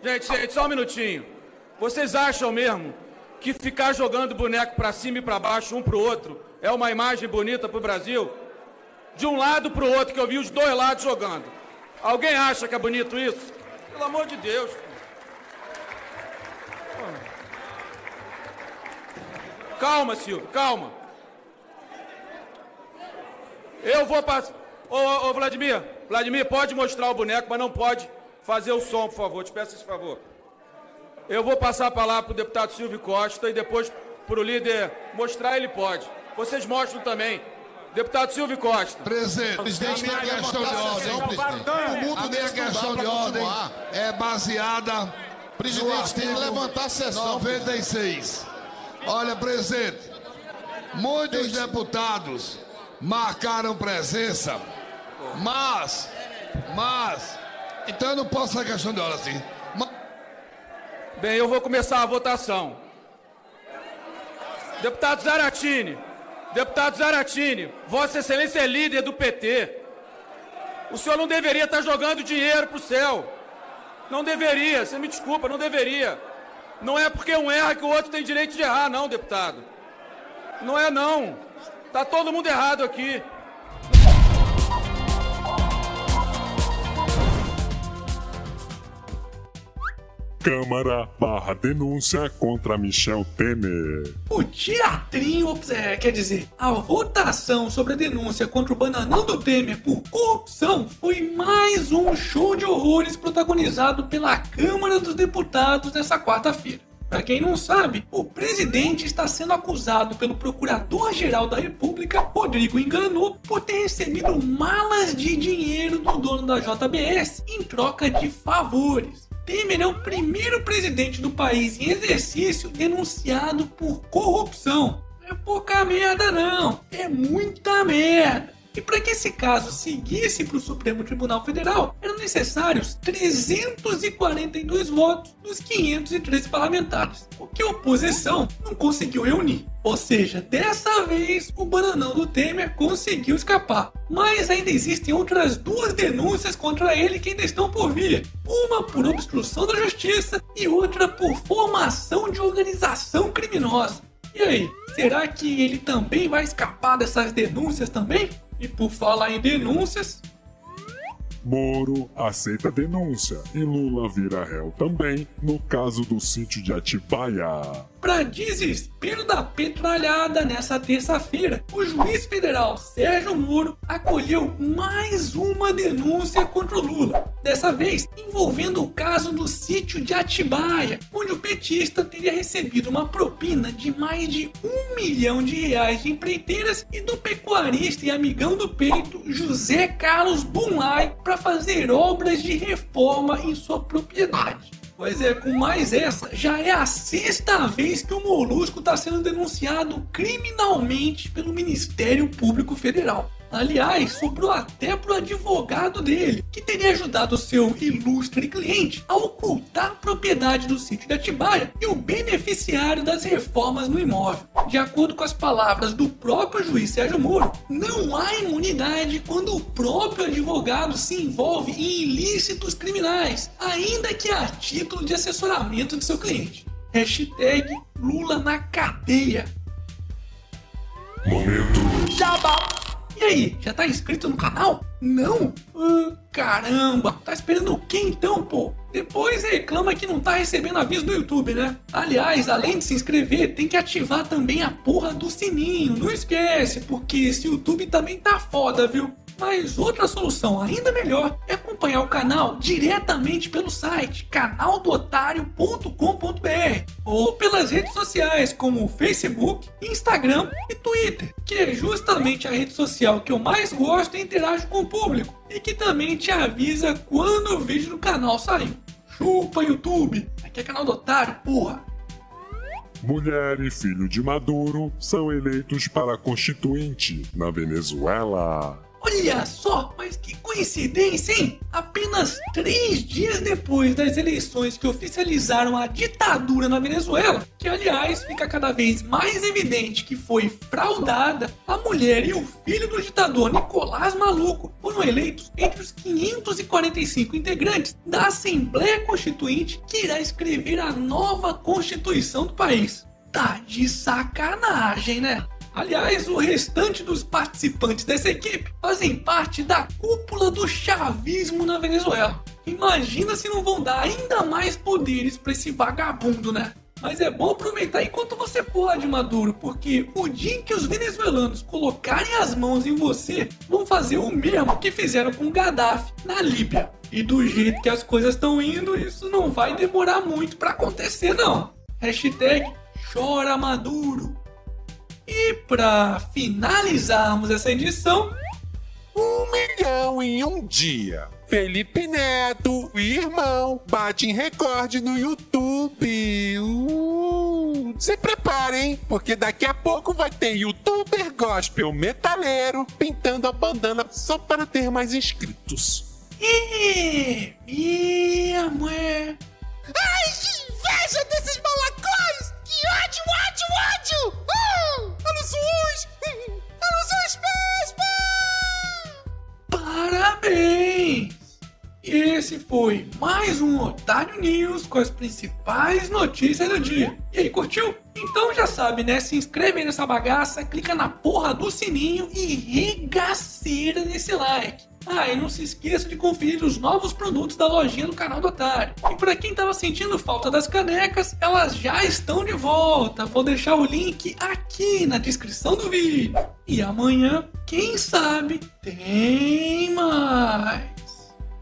Gente, gente, só um minutinho. Vocês acham mesmo que ficar jogando boneco para cima e para baixo, um pro outro, é uma imagem bonita pro Brasil? De um lado pro outro, que eu vi os dois lados jogando. Alguém acha que é bonito isso? Pelo amor de Deus. Calma, Silvio, calma. Eu vou passar. Ô, ô, Vladimir, Vladimir, pode mostrar o boneco, mas não pode fazer o som, por favor. Te peço esse favor. Eu vou passar a palavra para o deputado Silvio Costa e depois para o líder mostrar, ele pode. Vocês mostram também. Deputado Silvio Costa. Presidente, presidente tem questão de ordem. O mundo tem questão de ordem é baseada. Presidente, tem que levantar a sessão. 96. Olha, presidente, muitos deputados marcaram presença, mas, mas, então eu não posso fazer questão de ordem assim. Mas, Bem, eu vou começar a votação. Deputado Zaratini, deputado Zaratini, Vossa Excelência é líder do PT. O senhor não deveria estar jogando dinheiro para o céu. Não deveria, você me desculpa, não deveria. Não é porque um erra que o outro tem direito de errar, não, deputado. Não é não. Tá todo mundo errado aqui. Câmara barra denúncia contra Michel Temer. O teatrinho, é, quer dizer, a votação sobre a denúncia contra o bananão do Temer por corrupção foi mais um show de horrores protagonizado pela Câmara dos Deputados nessa quarta-feira. Para quem não sabe, o presidente está sendo acusado pelo Procurador-Geral da República, Rodrigo Enganu, por ter recebido malas de dinheiro do dono da JBS em troca de favores. Temer é o primeiro presidente do país em exercício denunciado por corrupção. É pouca merda, não. É muita merda. E para que esse caso seguisse para o Supremo Tribunal Federal, eram necessários 342 votos dos 513 parlamentares, o que a oposição não conseguiu reunir. Ou seja, dessa vez o bananão do Temer conseguiu escapar. Mas ainda existem outras duas denúncias contra ele que ainda estão por vir. Uma por obstrução da justiça e outra por formação de organização criminosa. E aí, será que ele também vai escapar dessas denúncias também? E por falar em denúncias, Moro aceita denúncia e Lula vira réu também no caso do sítio de Atibaia. Para desespero da petralhada nessa terça-feira, o juiz federal Sérgio Moro acolheu mais uma denúncia contra o Lula. Dessa vez envolvendo o caso do sítio de Atibaia, onde o petista teria recebido uma propina de mais de um milhão de reais de empreiteiras e do pecuarista e amigão do peito José Carlos Bunlai para fazer obras de reforma em sua propriedade. Pois é, com mais essa, já é a sexta vez que o Molusco está sendo denunciado criminalmente pelo Ministério Público Federal. Aliás, sobrou até pro advogado dele, que teria ajudado seu ilustre cliente a ocultar a propriedade do sítio de Atibaia e o beneficiário das reformas no imóvel. De acordo com as palavras do próprio juiz Sérgio Moro, não há imunidade quando o próprio advogado se envolve em ilícitos criminais, ainda que a título de assessoramento de seu cliente. Hashtag Lula na cadeia. Momento. Jabá. E aí, já tá inscrito no canal? Não? Ah, caramba, tá esperando o que então, pô? Depois reclama que não tá recebendo aviso do YouTube, né? Aliás, além de se inscrever, tem que ativar também a porra do sininho. Não esquece, porque esse YouTube também tá foda, viu? Mas outra solução ainda melhor é acompanhar o canal diretamente pelo site canaldotário.com.br ou pelas redes sociais como Facebook, Instagram e Twitter, que é justamente a rede social que eu mais gosto e interajo com o público e que também te avisa quando o vídeo do canal saiu. Chupa YouTube, aqui é canal do Otário, porra! Mulher e filho de Maduro são eleitos para constituinte na Venezuela. Olha só, mas que coincidência, hein? Apenas três dias depois das eleições que oficializaram a ditadura na Venezuela, que aliás fica cada vez mais evidente que foi fraudada, a mulher e o filho do ditador Nicolás Maluco foram eleitos entre os 545 integrantes da Assembleia Constituinte que irá escrever a nova Constituição do país. Tá de sacanagem, né? Aliás, o restante dos participantes dessa equipe fazem parte da cúpula do chavismo na Venezuela. Imagina se não vão dar ainda mais poderes para esse vagabundo, né? Mas é bom aproveitar enquanto você pode, Maduro, porque o dia em que os venezuelanos colocarem as mãos em você, vão fazer o mesmo que fizeram com Gaddafi na Líbia. E do jeito que as coisas estão indo, isso não vai demorar muito para acontecer, não. Hashtag chora Maduro. E para finalizarmos essa edição, um milhão em um dia. Felipe Neto, irmão, bate em recorde no YouTube. Uh, se preparem, porque daqui a pouco vai ter youtuber gospel metaleiro pintando a bandana só para ter mais inscritos. E minha mãe. Ai, que inveja desses malacóis! Que ódio, ódio, ódio! Esse foi mais um Otário News com as principais notícias do dia. E aí, curtiu? Então já sabe, né? Se inscreve nessa bagaça, clica na porra do sininho e regaceira nesse like. Ah, e não se esqueça de conferir os novos produtos da lojinha do canal do Otário. E para quem tava sentindo falta das canecas, elas já estão de volta. Vou deixar o link aqui na descrição do vídeo. E amanhã, quem sabe, tem mais.